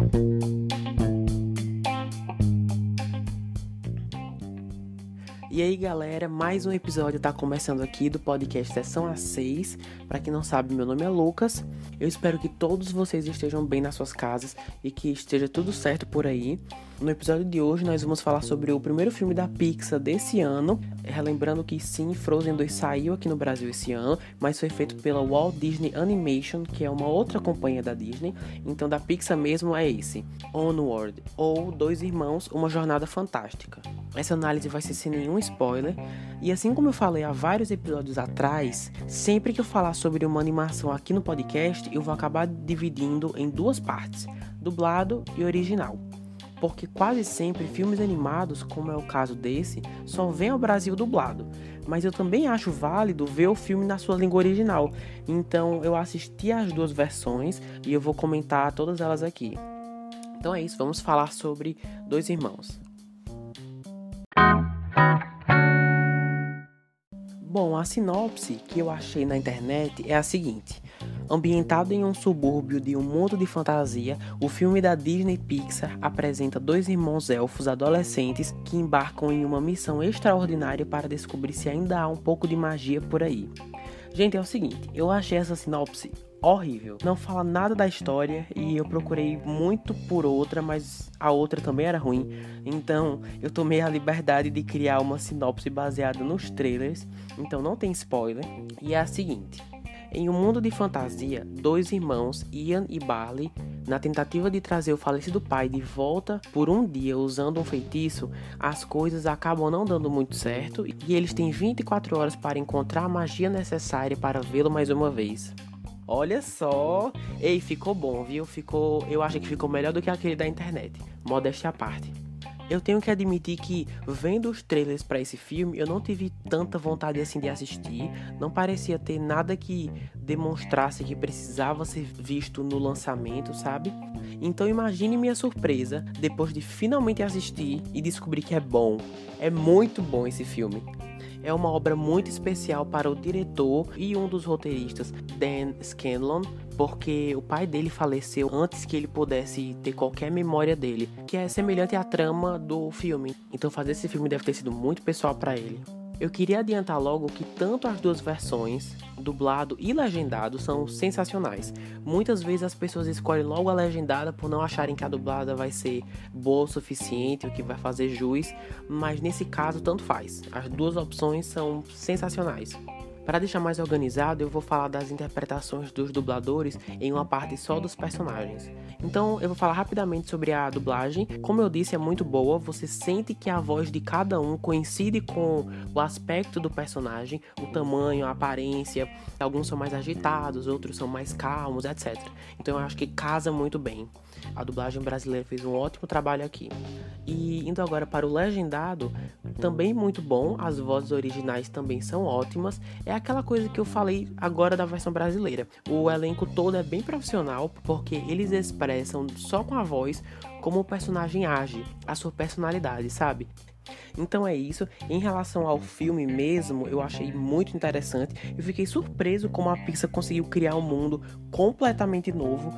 thank you E aí, galera, mais um episódio está começando aqui do podcast Sessão A6. Para quem não sabe, meu nome é Lucas. Eu espero que todos vocês estejam bem nas suas casas e que esteja tudo certo por aí. No episódio de hoje, nós vamos falar sobre o primeiro filme da Pixar desse ano. Relembrando que sim, Frozen 2 saiu aqui no Brasil esse ano, mas foi feito pela Walt Disney Animation, que é uma outra companhia da Disney. Então, da Pixar mesmo é esse: Onward, ou Dois Irmãos, Uma Jornada Fantástica. Essa análise vai ser sem nenhum spoiler. E assim como eu falei há vários episódios atrás, sempre que eu falar sobre uma animação aqui no podcast, eu vou acabar dividindo em duas partes: dublado e original. Porque quase sempre filmes animados, como é o caso desse, só vem ao Brasil dublado. Mas eu também acho válido ver o filme na sua língua original. Então eu assisti as duas versões e eu vou comentar todas elas aqui. Então é isso, vamos falar sobre Dois Irmãos. Bom, a sinopse que eu achei na internet é a seguinte: Ambientado em um subúrbio de um mundo de fantasia, o filme da Disney Pixar apresenta dois irmãos elfos adolescentes que embarcam em uma missão extraordinária para descobrir se ainda há um pouco de magia por aí. Gente, é o seguinte, eu achei essa sinopse horrível. Não fala nada da história e eu procurei muito por outra, mas a outra também era ruim. Então eu tomei a liberdade de criar uma sinopse baseada nos trailers. Então não tem spoiler. E é a seguinte. Em um mundo de fantasia, dois irmãos, Ian e Barley, na tentativa de trazer o falecido pai de volta por um dia usando um feitiço, as coisas acabam não dando muito certo e eles têm 24 horas para encontrar a magia necessária para vê-lo mais uma vez. Olha só. Ei, ficou bom, viu? Ficou. Eu acho que ficou melhor do que aquele da internet. Modéstia à parte. Eu tenho que admitir que, vendo os trailers para esse filme, eu não tive tanta vontade assim de assistir. Não parecia ter nada que demonstrasse que precisava ser visto no lançamento, sabe? Então imagine minha surpresa depois de finalmente assistir e descobrir que é bom. É muito bom esse filme é uma obra muito especial para o diretor e um dos roteiristas, Dan Scanlon, porque o pai dele faleceu antes que ele pudesse ter qualquer memória dele, que é semelhante à trama do filme. Então fazer esse filme deve ter sido muito pessoal para ele. Eu queria adiantar logo que tanto as duas versões, dublado e legendado, são sensacionais. Muitas vezes as pessoas escolhem logo a legendada por não acharem que a dublada vai ser boa o suficiente, o que vai fazer juiz, mas nesse caso tanto faz. As duas opções são sensacionais. Para deixar mais organizado, eu vou falar das interpretações dos dubladores em uma parte só dos personagens. Então, eu vou falar rapidamente sobre a dublagem. Como eu disse, é muito boa. Você sente que a voz de cada um coincide com o aspecto do personagem, o tamanho, a aparência. Alguns são mais agitados, outros são mais calmos, etc. Então, eu acho que casa muito bem. A dublagem brasileira fez um ótimo trabalho aqui. E indo agora para o legendado, também muito bom. As vozes originais também são ótimas. É aquela coisa que eu falei agora da versão brasileira. O elenco todo é bem profissional porque eles expressam só com a voz como o personagem age, a sua personalidade, sabe? Então é isso. Em relação ao filme mesmo, eu achei muito interessante. Eu fiquei surpreso como a Pixar conseguiu criar um mundo completamente novo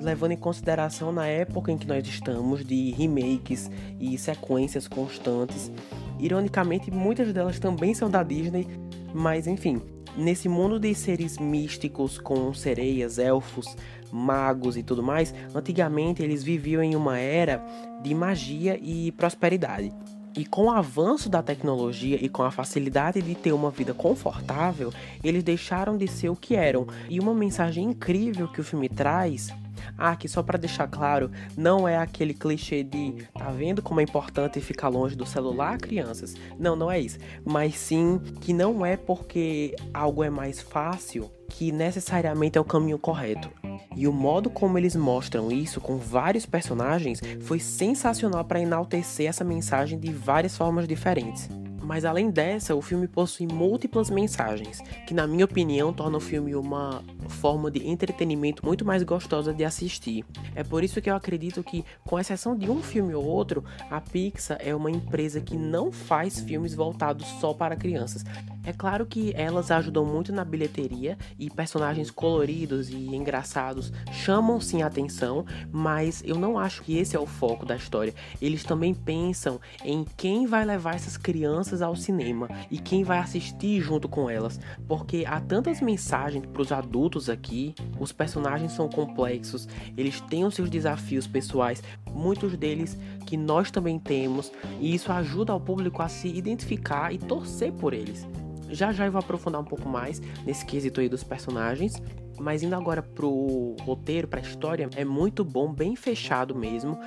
levando em consideração na época em que nós estamos, de remakes e sequências constantes. Ironicamente, muitas delas também são da Disney, mas enfim, nesse mundo de seres místicos com sereias, elfos, magos e tudo mais, antigamente eles viviam em uma era de magia e prosperidade. E com o avanço da tecnologia e com a facilidade de ter uma vida confortável, eles deixaram de ser o que eram. E uma mensagem incrível que o filme traz ah, que só para deixar claro, não é aquele clichê de tá vendo como é importante ficar longe do celular, crianças? Não, não é isso. Mas sim que não é porque algo é mais fácil que necessariamente é o caminho correto. E o modo como eles mostram isso com vários personagens foi sensacional para enaltecer essa mensagem de várias formas diferentes. Mas além dessa, o filme possui múltiplas mensagens, que na minha opinião torna o filme uma forma de entretenimento muito mais gostosa de assistir. É por isso que eu acredito que, com exceção de um filme ou outro, a Pixar é uma empresa que não faz filmes voltados só para crianças. É claro que elas ajudam muito na bilheteria e personagens coloridos e engraçados chamam sim a atenção, mas eu não acho que esse é o foco da história. Eles também pensam em quem vai levar essas crianças ao cinema e quem vai assistir junto com elas, porque há tantas mensagens para os adultos aqui, os personagens são complexos, eles têm os seus desafios pessoais, muitos deles que nós também temos, e isso ajuda o público a se identificar e torcer por eles. Já já eu vou aprofundar um pouco mais nesse quesito aí dos personagens, mas indo agora pro roteiro, pra história, é muito bom, bem fechado mesmo.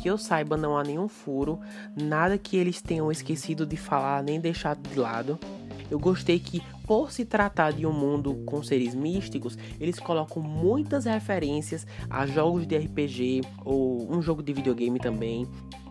Que eu saiba, não há nenhum furo, nada que eles tenham esquecido de falar nem deixado de lado. Eu gostei que, por se tratar de um mundo com seres místicos, eles colocam muitas referências a jogos de RPG ou um jogo de videogame também.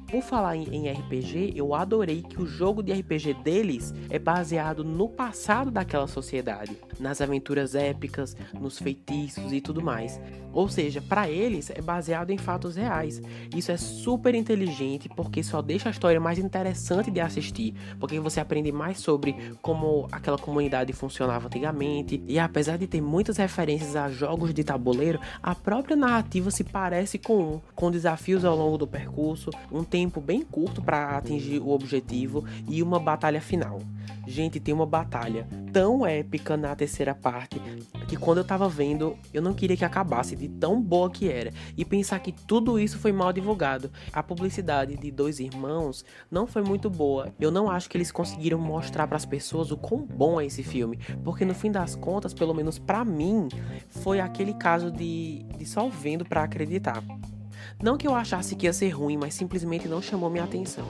Por falar em, RPG, eu adorei que o jogo de RPG deles é baseado no passado daquela sociedade, nas aventuras épicas, nos feitiços e tudo mais. Ou seja, para eles é baseado em fatos reais. Isso é super inteligente porque só deixa a história mais interessante de assistir, porque você aprende mais sobre como aquela comunidade funcionava antigamente. E apesar de ter muitas referências a jogos de tabuleiro, a própria narrativa se parece com um, com desafios ao longo do percurso, um tempo bem curto para atingir o objetivo e uma batalha final. Gente, tem uma batalha tão épica na terceira parte que quando eu tava vendo, eu não queria que acabasse de tão boa que era. E pensar que tudo isso foi mal divulgado. A publicidade de Dois Irmãos não foi muito boa. Eu não acho que eles conseguiram mostrar para as pessoas o quão bom é esse filme, porque no fim das contas, pelo menos para mim, foi aquele caso de, de só vendo para acreditar. Não que eu achasse que ia ser ruim, mas simplesmente não chamou minha atenção.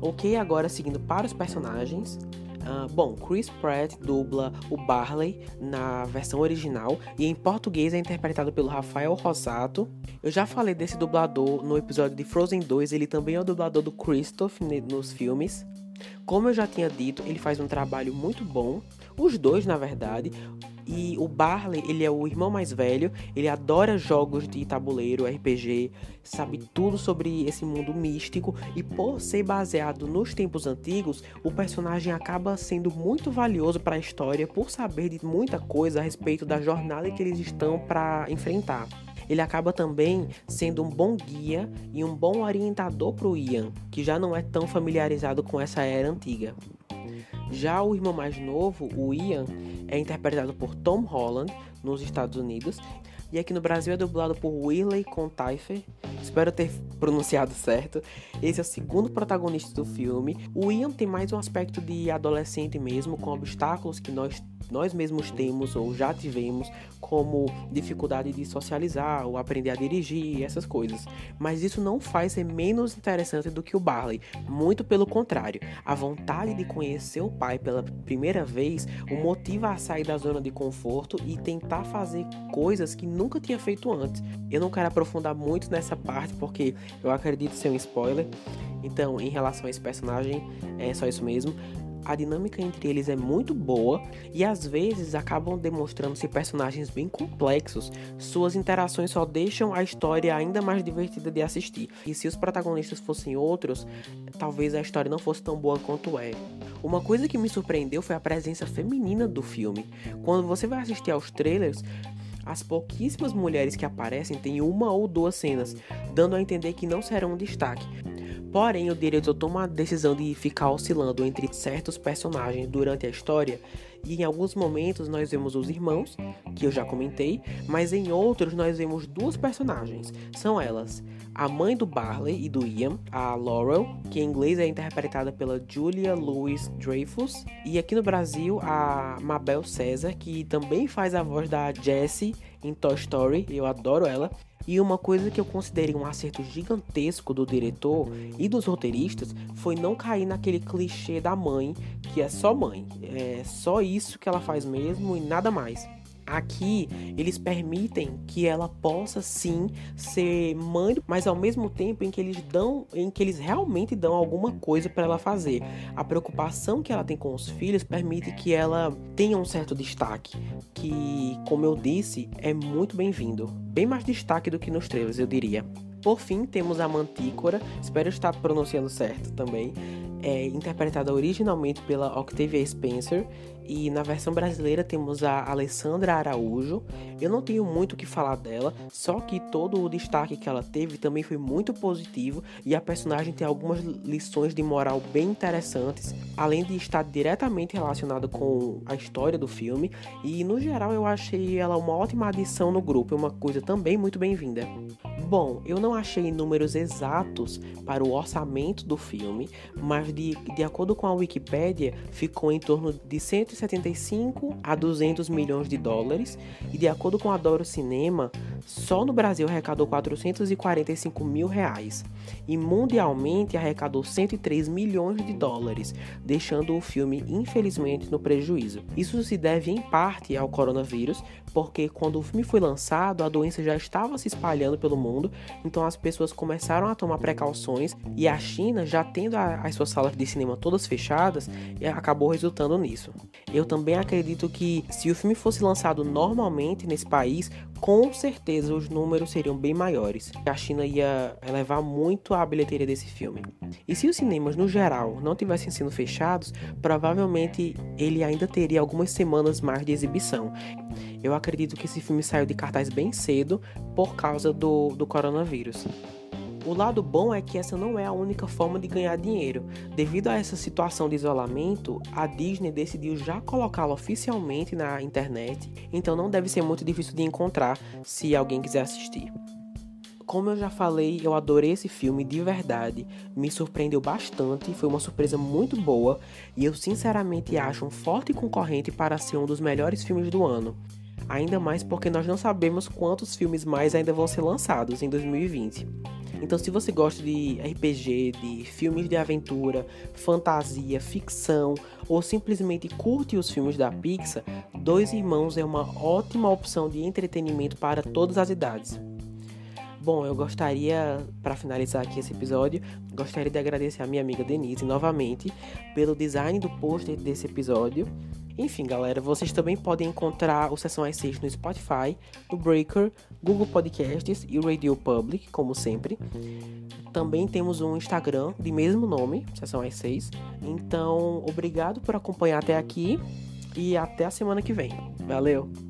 Ok, agora seguindo para os personagens. Uh, bom, Chris Pratt dubla o Barley na versão original e em português é interpretado pelo Rafael Rosato. Eu já falei desse dublador no episódio de Frozen 2, ele também é o dublador do Christoph nos filmes. Como eu já tinha dito, ele faz um trabalho muito bom, os dois na verdade. E o Barley, ele é o irmão mais velho, ele adora jogos de tabuleiro, RPG, sabe tudo sobre esse mundo místico e por ser baseado nos tempos antigos, o personagem acaba sendo muito valioso para a história por saber de muita coisa a respeito da jornada que eles estão para enfrentar ele acaba também sendo um bom guia e um bom orientador para o Ian, que já não é tão familiarizado com essa era antiga. Já o irmão mais novo, o Ian, é interpretado por Tom Holland nos Estados Unidos e aqui no Brasil é dublado por Willie Contaifer. Espero ter pronunciado certo. Esse é o segundo protagonista do filme. O Ian tem mais um aspecto de adolescente mesmo, com obstáculos que nós nós mesmos temos ou já tivemos, como dificuldade de socializar ou aprender a dirigir, essas coisas. Mas isso não faz ser menos interessante do que o Barley, muito pelo contrário. A vontade de conhecer o pai pela primeira vez o motiva a sair da zona de conforto e tentar fazer coisas que nunca tinha feito antes. Eu não quero aprofundar muito nessa parte porque eu acredito ser um spoiler. Então, em relação a esse personagem, é só isso mesmo a dinâmica entre eles é muito boa e às vezes acabam demonstrando-se personagens bem complexos. Suas interações só deixam a história ainda mais divertida de assistir. E se os protagonistas fossem outros, talvez a história não fosse tão boa quanto é. Uma coisa que me surpreendeu foi a presença feminina do filme. Quando você vai assistir aos trailers, as pouquíssimas mulheres que aparecem têm uma ou duas cenas, dando a entender que não serão um destaque. Porém, o diretor toma a decisão de ficar oscilando entre certos personagens durante a história, e em alguns momentos nós vemos os irmãos, que eu já comentei, mas em outros nós vemos duas personagens. São elas a mãe do Barley e do Ian, a Laurel, que em inglês é interpretada pela Julia Louis Dreyfus, e aqui no Brasil a Mabel César, que também faz a voz da Jessie em Toy Story, eu adoro ela. E uma coisa que eu considerei um acerto gigantesco do diretor e dos roteiristas foi não cair naquele clichê da mãe, que é só mãe, é só isso que ela faz mesmo e nada mais. Aqui eles permitem que ela possa sim ser mãe, mas ao mesmo tempo em que eles dão, em que eles realmente dão alguma coisa para ela fazer. A preocupação que ela tem com os filhos permite que ela tenha um certo destaque, que, como eu disse, é muito bem-vindo. Bem mais destaque do que nos trailers, eu diria. Por fim, temos a Mantícora, espero estar pronunciando certo também, é interpretada originalmente pela Octavia Spencer e na versão brasileira temos a Alessandra Araújo. Eu não tenho muito o que falar dela, só que todo o destaque que ela teve também foi muito positivo e a personagem tem algumas lições de moral bem interessantes, além de estar diretamente relacionada com a história do filme. E no geral eu achei ela uma ótima adição no grupo, é uma coisa também muito bem-vinda. Bom, eu não achei números exatos para o orçamento do filme, mas de, de acordo com a Wikipedia, ficou em torno de 175 a 200 milhões de dólares, e de acordo com a Doro Cinema, só no Brasil arrecadou 445 mil reais, e mundialmente arrecadou 103 milhões de dólares, deixando o filme infelizmente no prejuízo. Isso se deve em parte ao coronavírus, porque quando o filme foi lançado, a doença já estava se espalhando pelo mundo, então as pessoas começaram a tomar precauções e a China, já tendo as suas salas de cinema todas fechadas, acabou resultando nisso. Eu também acredito que se o filme fosse lançado normalmente nesse país, com certeza os números seriam bem maiores. A China ia elevar muito a bilheteria desse filme. E se os cinemas no geral não tivessem sido fechados, provavelmente ele ainda teria algumas semanas mais de exibição. Eu acredito que esse filme saiu de cartaz bem cedo por causa do, do coronavírus. O lado bom é que essa não é a única forma de ganhar dinheiro. Devido a essa situação de isolamento, a Disney decidiu já colocá-lo oficialmente na internet, então não deve ser muito difícil de encontrar se alguém quiser assistir. Como eu já falei, eu adorei esse filme de verdade, me surpreendeu bastante, foi uma surpresa muito boa e eu sinceramente acho um forte concorrente para ser um dos melhores filmes do ano. Ainda mais porque nós não sabemos quantos filmes mais ainda vão ser lançados em 2020. Então, se você gosta de RPG, de filmes de aventura, fantasia, ficção ou simplesmente curte os filmes da Pixar, Dois Irmãos é uma ótima opção de entretenimento para todas as idades. Bom, eu gostaria, para finalizar aqui esse episódio, gostaria de agradecer a minha amiga Denise novamente pelo design do pôster desse episódio enfim, galera, vocês também podem encontrar o Sessão às 6 no Spotify, no Breaker, Google Podcasts e Radio Public, como sempre. Também temos um Instagram de mesmo nome, Sessão às 6. Então, obrigado por acompanhar até aqui e até a semana que vem. Valeu!